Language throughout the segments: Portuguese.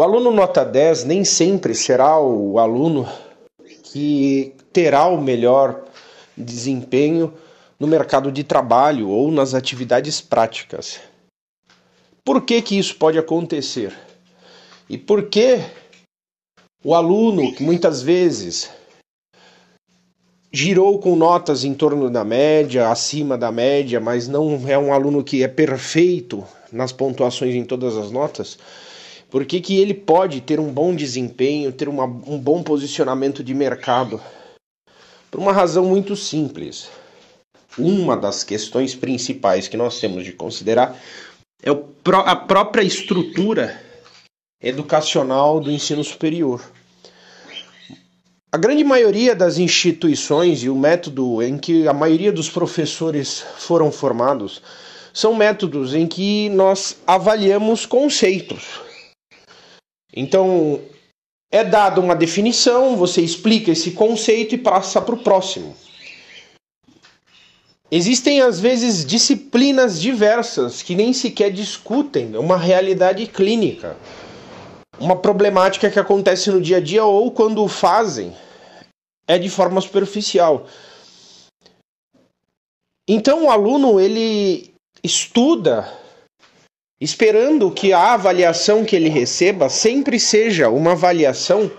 O aluno nota 10 nem sempre será o aluno que terá o melhor desempenho no mercado de trabalho ou nas atividades práticas. Por que, que isso pode acontecer? E por que o aluno, que muitas vezes girou com notas em torno da média, acima da média, mas não é um aluno que é perfeito nas pontuações em todas as notas, por que, que ele pode ter um bom desempenho, ter uma, um bom posicionamento de mercado? Por uma razão muito simples. Uma das questões principais que nós temos de considerar é a própria estrutura educacional do ensino superior. A grande maioria das instituições e o método em que a maioria dos professores foram formados são métodos em que nós avaliamos conceitos. Então, é dada uma definição, você explica esse conceito e passa para o próximo. Existem às vezes disciplinas diversas que nem sequer discutem uma realidade clínica, uma problemática que acontece no dia a dia ou quando fazem é de forma superficial. Então o aluno ele estuda esperando que a avaliação que ele receba sempre seja uma avaliação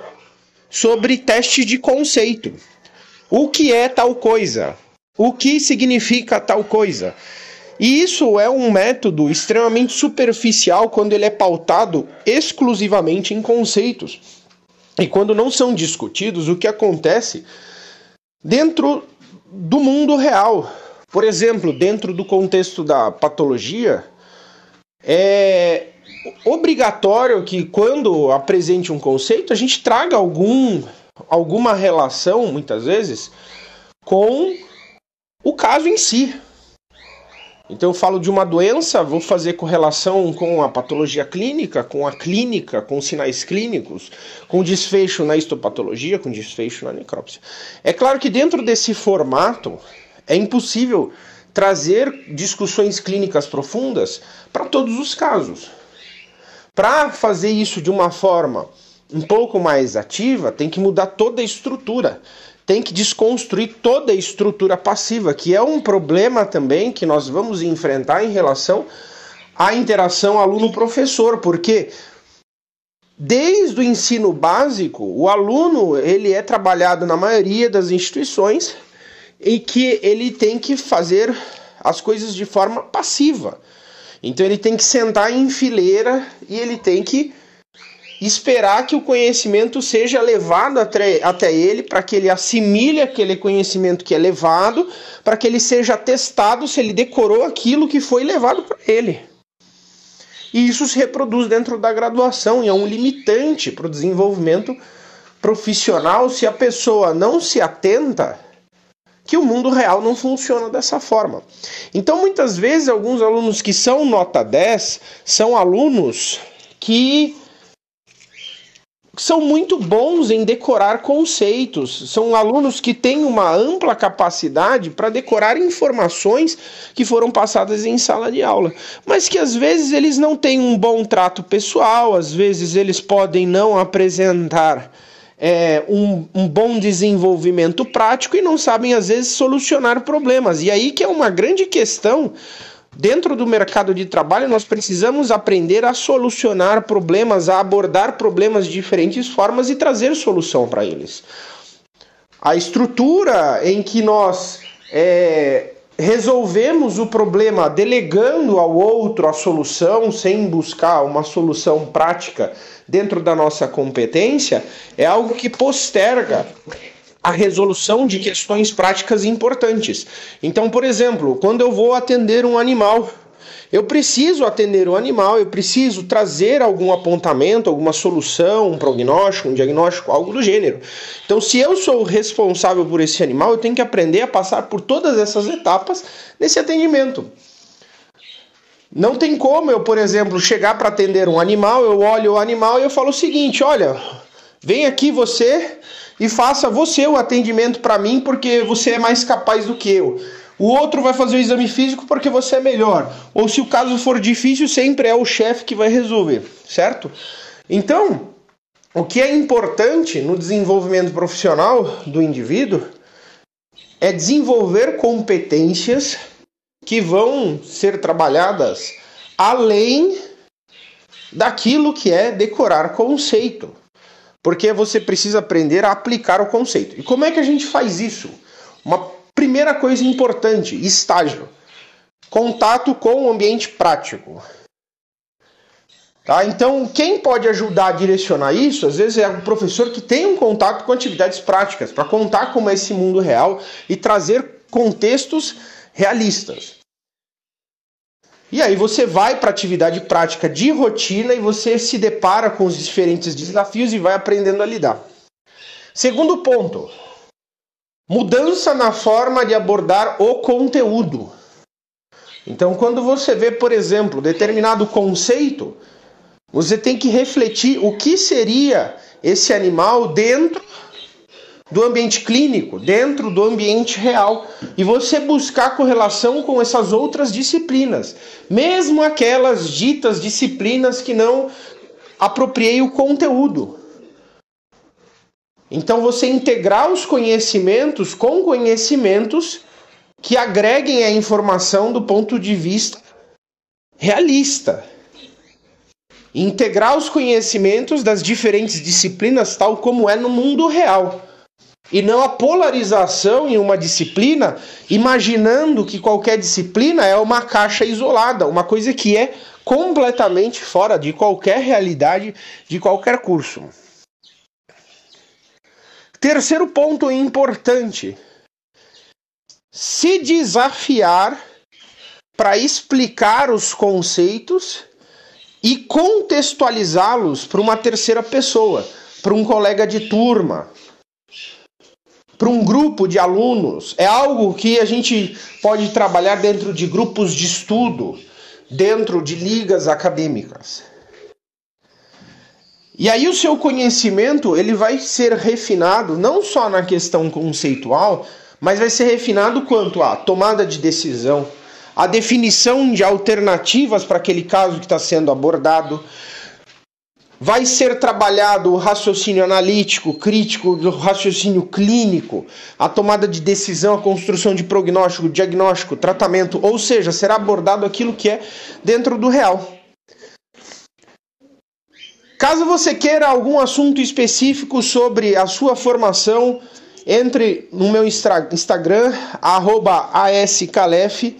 sobre teste de conceito. O que é tal coisa? O que significa tal coisa? E isso é um método extremamente superficial quando ele é pautado exclusivamente em conceitos. E quando não são discutidos o que acontece dentro do mundo real. Por exemplo, dentro do contexto da patologia, é obrigatório que quando apresente um conceito, a gente traga algum, alguma relação, muitas vezes, com o caso em si. Então eu falo de uma doença, vou fazer correlação com a patologia clínica, com a clínica, com sinais clínicos, com desfecho na histopatologia, com desfecho na necrópsia. É claro que dentro desse formato é impossível trazer discussões clínicas profundas para todos os casos. Para fazer isso de uma forma um pouco mais ativa, tem que mudar toda a estrutura tem que desconstruir toda a estrutura passiva, que é um problema também que nós vamos enfrentar em relação à interação aluno-professor, porque desde o ensino básico, o aluno ele é trabalhado na maioria das instituições em que ele tem que fazer as coisas de forma passiva. Então ele tem que sentar em fileira e ele tem que esperar que o conhecimento seja levado até, até ele, para que ele assimile aquele conhecimento que é levado, para que ele seja testado se ele decorou aquilo que foi levado para ele. E isso se reproduz dentro da graduação e é um limitante para o desenvolvimento profissional se a pessoa não se atenta que o mundo real não funciona dessa forma. Então, muitas vezes, alguns alunos que são nota 10 são alunos que são muito bons em decorar conceitos. São alunos que têm uma ampla capacidade para decorar informações que foram passadas em sala de aula, mas que às vezes eles não têm um bom trato pessoal, às vezes eles podem não apresentar é, um, um bom desenvolvimento prático e não sabem às vezes solucionar problemas. E aí que é uma grande questão Dentro do mercado de trabalho, nós precisamos aprender a solucionar problemas, a abordar problemas de diferentes formas e trazer solução para eles. A estrutura em que nós é, resolvemos o problema delegando ao outro a solução sem buscar uma solução prática dentro da nossa competência é algo que posterga a resolução de questões práticas importantes. Então, por exemplo, quando eu vou atender um animal, eu preciso atender o animal, eu preciso trazer algum apontamento, alguma solução, um prognóstico, um diagnóstico, algo do gênero. Então, se eu sou responsável por esse animal, eu tenho que aprender a passar por todas essas etapas nesse atendimento. Não tem como eu, por exemplo, chegar para atender um animal, eu olho o animal e eu falo o seguinte: olha, vem aqui você e faça você o atendimento para mim porque você é mais capaz do que eu. O outro vai fazer o exame físico porque você é melhor. Ou se o caso for difícil, sempre é o chefe que vai resolver, certo? Então, o que é importante no desenvolvimento profissional do indivíduo é desenvolver competências que vão ser trabalhadas além daquilo que é decorar conceito. Porque você precisa aprender a aplicar o conceito. E como é que a gente faz isso? Uma primeira coisa importante: estágio. Contato com o ambiente prático. Tá? Então, quem pode ajudar a direcionar isso, às vezes, é o professor que tem um contato com atividades práticas, para contar como é esse mundo real e trazer contextos realistas. E aí você vai para atividade prática de rotina e você se depara com os diferentes desafios e vai aprendendo a lidar. Segundo ponto, mudança na forma de abordar o conteúdo. Então, quando você vê, por exemplo, determinado conceito, você tem que refletir o que seria esse animal dentro do ambiente clínico, dentro do ambiente real, e você buscar correlação com essas outras disciplinas, mesmo aquelas ditas disciplinas que não apropriei o conteúdo. Então você integrar os conhecimentos com conhecimentos que agreguem a informação do ponto de vista realista integrar os conhecimentos das diferentes disciplinas tal como é no mundo real. E não a polarização em uma disciplina, imaginando que qualquer disciplina é uma caixa isolada, uma coisa que é completamente fora de qualquer realidade, de qualquer curso. Terceiro ponto importante: se desafiar para explicar os conceitos e contextualizá-los para uma terceira pessoa, para um colega de turma, para um grupo de alunos. É algo que a gente pode trabalhar dentro de grupos de estudo, dentro de ligas acadêmicas. E aí o seu conhecimento ele vai ser refinado não só na questão conceitual, mas vai ser refinado quanto à tomada de decisão, a definição de alternativas para aquele caso que está sendo abordado. Vai ser trabalhado o raciocínio analítico, crítico, o raciocínio clínico, a tomada de decisão, a construção de prognóstico, diagnóstico, tratamento, ou seja, será abordado aquilo que é dentro do real. Caso você queira algum assunto específico sobre a sua formação, entre no meu Instagram, ascalef,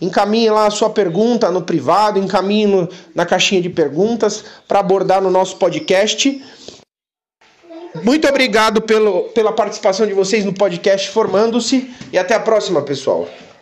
Encaminhe lá a sua pergunta no privado, encaminhe na caixinha de perguntas para abordar no nosso podcast. Muito obrigado pelo, pela participação de vocês no podcast Formando-se e até a próxima, pessoal.